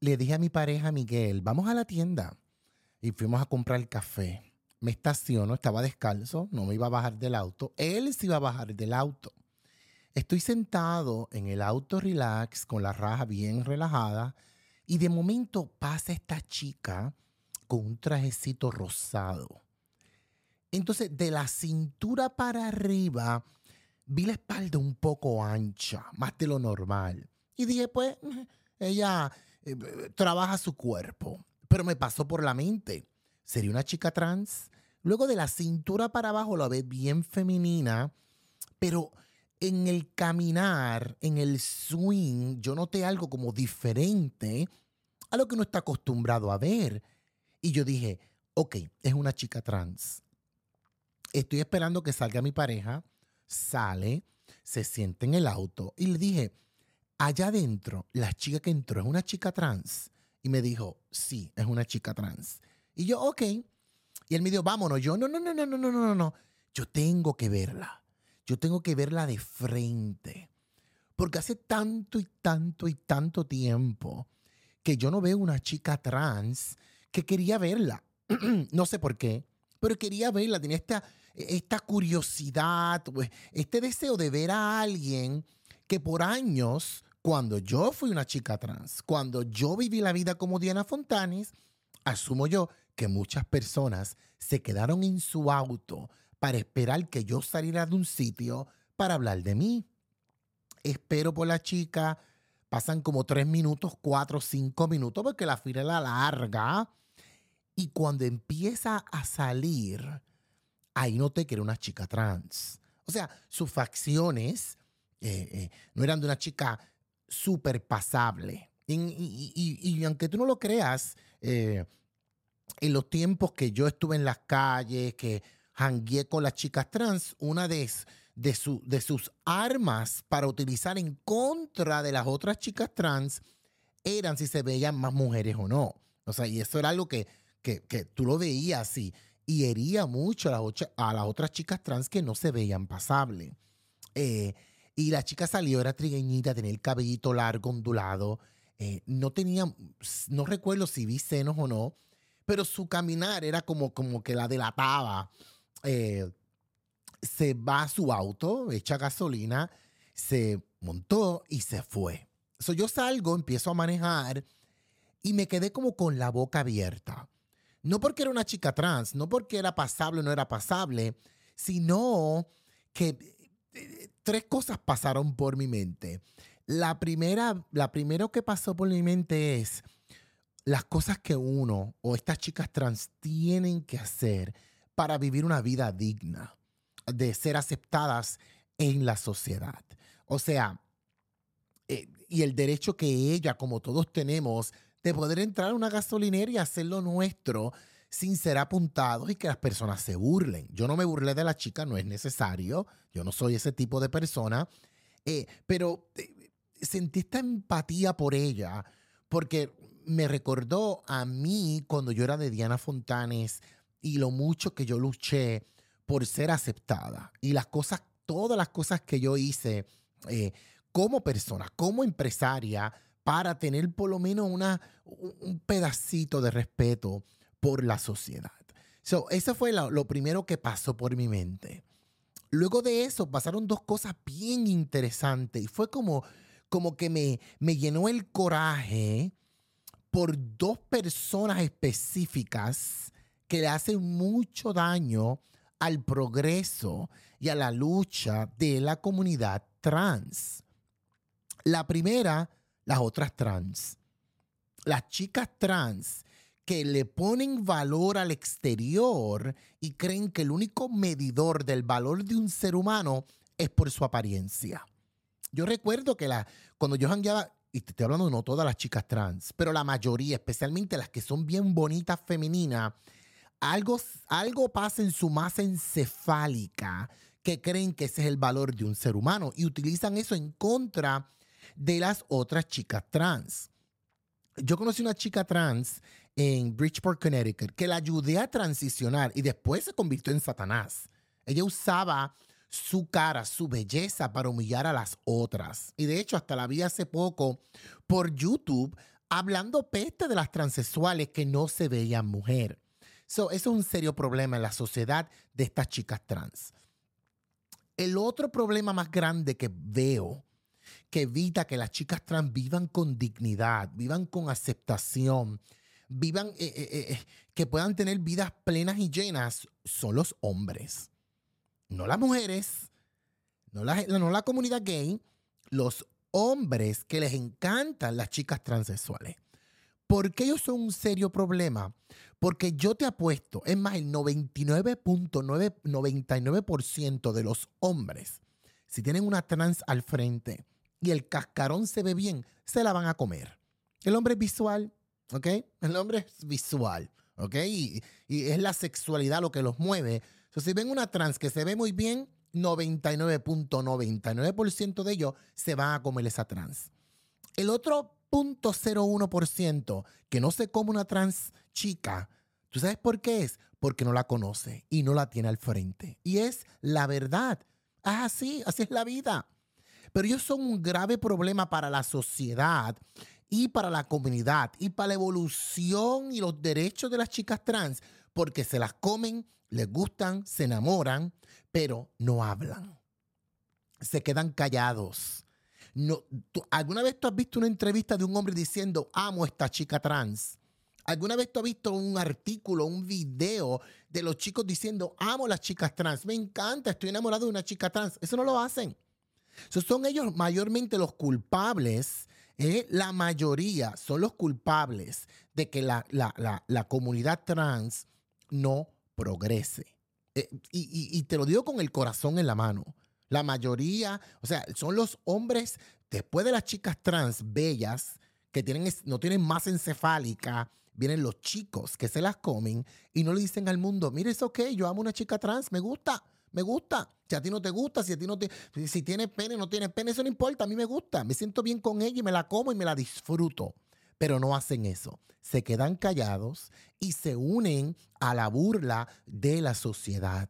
le dije a mi pareja Miguel, vamos a la tienda. Y fuimos a comprar café. Me estaciono, estaba descalzo, no me iba a bajar del auto. Él se iba a bajar del auto. Estoy sentado en el auto relax, con la raja bien relajada, y de momento pasa esta chica con un trajecito rosado. Entonces, de la cintura para arriba, vi la espalda un poco ancha, más de lo normal. Y dije, pues, ella eh, trabaja su cuerpo. Pero me pasó por la mente, ¿sería una chica trans? Luego de la cintura para abajo la ve bien femenina, pero en el caminar, en el swing, yo noté algo como diferente a lo que uno está acostumbrado a ver. Y yo dije, ok, es una chica trans. Estoy esperando que salga mi pareja, sale, se siente en el auto y le dije, allá adentro, la chica que entró es una chica trans. Y me dijo, sí, es una chica trans. Y yo, ok. Y él me dijo, vámonos. Yo, no, no, no, no, no, no, no, no. Yo tengo que verla. Yo tengo que verla de frente. Porque hace tanto y tanto y tanto tiempo que yo no veo una chica trans que quería verla. no sé por qué, pero quería verla. Tenía esta, esta curiosidad, pues, este deseo de ver a alguien que por años, cuando yo fui una chica trans, cuando yo viví la vida como Diana Fontanes, asumo yo que muchas personas se quedaron en su auto para esperar que yo saliera de un sitio para hablar de mí. Espero por la chica, pasan como tres minutos, cuatro, cinco minutos, porque la fila era larga. Y cuando empieza a salir, ahí noté que era una chica trans. O sea, sus facciones eh, eh, no eran de una chica súper pasable. Y, aunque tú no lo creas, eh, en los tiempos que yo estuve en las calles, que jangué con las chicas trans, una de, de, de sus armas para utilizar en contra de las otras chicas trans eran si se veían más mujeres o no. O sea, y eso era algo que, que, tú lo veías así y hería mucho a las, a las otras chicas trans que no se veían pasables. Eh, y la chica salió, era trigueñita, tenía el cabellito largo, ondulado. Eh, no tenía, no recuerdo si vi senos o no, pero su caminar era como, como que la delataba. Eh, se va a su auto, echa gasolina, se montó y se fue. So, yo salgo, empiezo a manejar y me quedé como con la boca abierta. No porque era una chica trans, no porque era pasable o no era pasable, sino que tres cosas pasaron por mi mente. La primera, la primero que pasó por mi mente es las cosas que uno o estas chicas trans tienen que hacer para vivir una vida digna, de ser aceptadas en la sociedad. O sea, eh, y el derecho que ella, como todos tenemos, de poder entrar a una gasolinera y hacer lo nuestro sin ser apuntados y que las personas se burlen. Yo no me burlé de la chica, no es necesario, yo no soy ese tipo de persona, eh, pero eh, sentí esta empatía por ella porque me recordó a mí cuando yo era de Diana Fontanes y lo mucho que yo luché por ser aceptada. Y las cosas, todas las cosas que yo hice eh, como persona, como empresaria, para tener por lo menos una, un pedacito de respeto por la sociedad. So, eso fue lo, primero que pasó por mi mente. Luego de eso pasaron dos cosas bien interesantes y fue como, como que me, me llenó el coraje por dos personas específicas que le hacen mucho daño al progreso y a la lucha de la comunidad trans. La primera, las otras trans. Las chicas trans que le ponen valor al exterior y creen que el único medidor del valor de un ser humano es por su apariencia. Yo recuerdo que la, cuando yo jangueaba, y te estoy hablando no todas las chicas trans, pero la mayoría, especialmente las que son bien bonitas femeninas, algo, algo pasa en su masa encefálica que creen que ese es el valor de un ser humano y utilizan eso en contra de las otras chicas trans. Yo conocí una chica trans en Bridgeport, Connecticut, que la ayudé a transicionar y después se convirtió en Satanás. Ella usaba su cara, su belleza para humillar a las otras. Y de hecho, hasta la vi hace poco por YouTube hablando peste de las transexuales que no se veían mujer. eso es un serio problema en la sociedad de estas chicas trans. El otro problema más grande que veo que evita que las chicas trans vivan con dignidad, vivan con aceptación, vivan, eh, eh, eh, que puedan tener vidas plenas y llenas, son los hombres. No las mujeres, no la, no la comunidad gay, los hombres que les encantan las chicas transexuales. ¿Por qué ellos son un serio problema? Porque yo te apuesto, es más, el 99.99% de los hombres, si tienen una trans al frente y el cascarón se ve bien, se la van a comer. El hombre es visual, ¿ok? El hombre es visual, ¿ok? Y, es la sexualidad lo que los mueve. Entonces, si ven una trans que se ve muy bien, 99.99% de ellos se van a comer esa trans. El otro 0.01% que no se come una trans chica, ¿tú sabes por qué es? Porque no la conoce y no la tiene al frente. Y es la verdad. Ah, así, así es la vida. Pero ellos son un grave problema para la sociedad y para la comunidad y para la evolución y los derechos de las chicas trans, porque se las comen, les gustan, se enamoran, pero no hablan. Se quedan callados. No, ¿Alguna vez tú has visto una entrevista de un hombre diciendo, amo a esta chica trans? ¿Alguna vez tú has visto un artículo, un video de los chicos diciendo, amo a las chicas trans? Me encanta, estoy enamorado de una chica trans. Eso no lo hacen. son ellos mayormente los culpables la mayoría son los culpables de que la, comunidad trans no progrese. Eh, y, te lo digo con el corazón en la mano. La mayoría, o sea, son los hombres, después de las chicas trans bellas, que tienen, no tienen más encefálica, vienen los chicos que se las comen y no le dicen al mundo, mire, es ok, yo amo una chica trans, me gusta me gusta. Si a ti no te gusta, si a ti no te. Si tiene pene, no tiene pene, eso no importa. A mí me gusta. Me siento bien con ella y me la como y me la disfruto. Pero no hacen eso. Se quedan callados y se unen a la burla de la sociedad.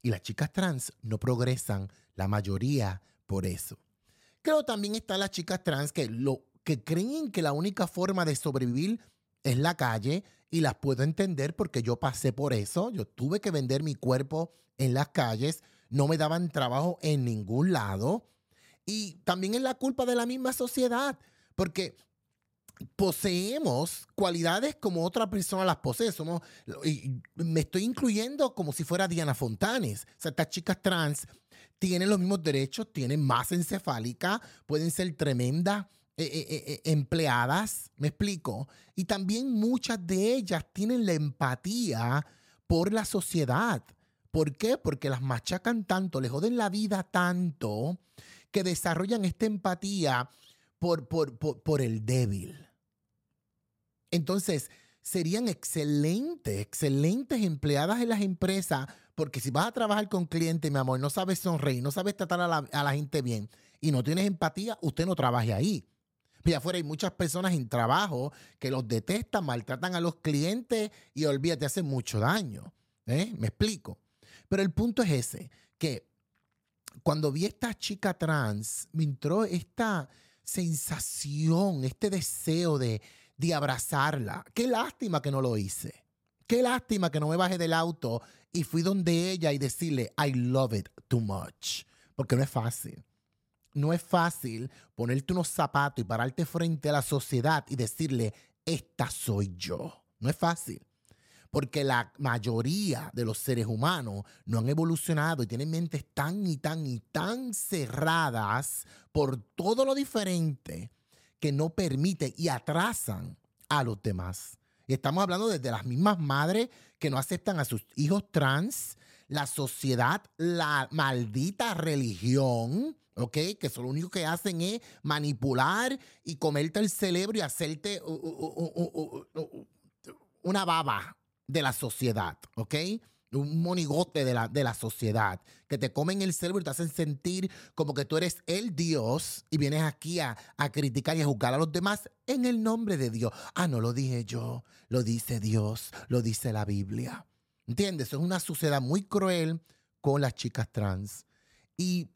Y las chicas trans no progresan, la mayoría, por eso. Creo también están las chicas trans que, lo, que creen que la única forma de sobrevivir es la calle y las puedo entender porque yo pasé por eso. Yo tuve que vender mi cuerpo en las calles, no me daban trabajo en ningún lado. Y también es la culpa de la misma sociedad, porque poseemos cualidades como otra persona las posee. Somos, y me estoy incluyendo como si fuera Diana Fontanes. O sea, estas chicas trans tienen los mismos derechos, tienen más encefálica, pueden ser tremendas eh, eh, eh, empleadas, me explico. Y también muchas de ellas tienen la empatía por la sociedad. ¿Por qué? Porque las machacan tanto, les joden la vida tanto, que desarrollan esta empatía por, por, el débil. Entonces, serían excelentes, excelentes empleadas en las empresas, porque si vas a trabajar con clientes, mi amor, no sabes sonreír, no sabes tratar a la, a la gente bien y no tienes empatía, usted no trabaje ahí. Y afuera hay muchas personas en trabajo que los detestan, maltratan a los clientes y olvídate, hacen mucho daño. ¿eh? ¿Me explico? Pero el punto es ese, que cuando vi a esta chica trans, me entró esta sensación, este deseo de, abrazarla. Qué lástima que no lo hice. Qué lástima que no me bajé del auto y fui donde ella y decirle, I love it too much. Porque no es fácil. No es fácil ponerte unos zapatos y pararte frente a la sociedad y decirle, esta soy yo. No es fácil porque la mayoría de los seres humanos no han evolucionado y tienen mentes tan y tan y tan cerradas por todo lo diferente que no permiten y atrasan a los demás. Y estamos hablando desde las mismas madres que no aceptan a sus hijos trans, la sociedad, la maldita religión, ¿ok? Que lo único que hacen es manipular y comerte el cerebro y hacerte una baba, de la sociedad, ¿ok? Un monigote de la, de la sociedad, que te comen el cerebro y te hacen sentir como que tú eres el Dios y vienes aquí a, a criticar y a juzgar a los demás en el nombre de Dios. Ah, no lo dije yo, lo dice Dios, lo dice la Biblia. ¿Entiendes? Es una sociedad muy cruel con las chicas trans. Y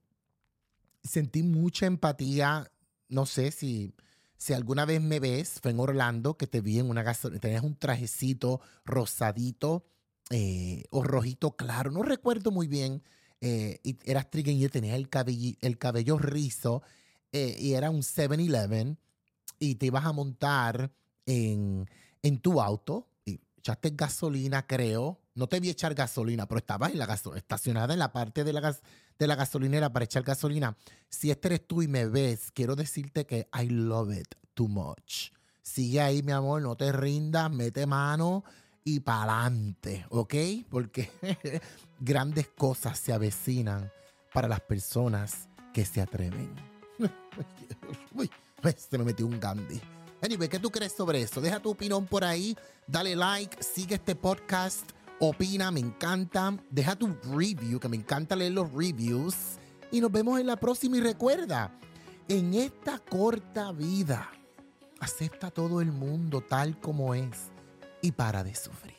sentí mucha empatía, no sé si Si alguna vez me ves, fue en Orlando, que te vi en una gasolina, tenías un trajecito rosadito eh, o rojito claro, no recuerdo muy bien. Eh, y eras tenías el cabello, el cabello rizo eh, y era un 7-Eleven y te ibas a montar en, en tu auto echaste gasolina, creo. No te vi echar gasolina, pero estabas en la estacionada en la parte de la, gas de la gasolinera para echar gasolina. Si este eres tú y me ves, quiero decirte que I love it too much. Sigue ahí, mi amor, no te rindas, mete mano y pa'lante, ¿ok? Porque grandes cosas se avecinan para las personas que se atreven. Uy, se me metió un Gandhi. Anyway, ¿qué tú crees sobre eso? Deja tu opinión por ahí, dale like, sigue este podcast opina, me encanta. Deja tu review, que me encanta leer los reviews. Y nos vemos en la próxima. Y recuerda, en esta corta vida, acepta todo el mundo tal como es y para de sufrir.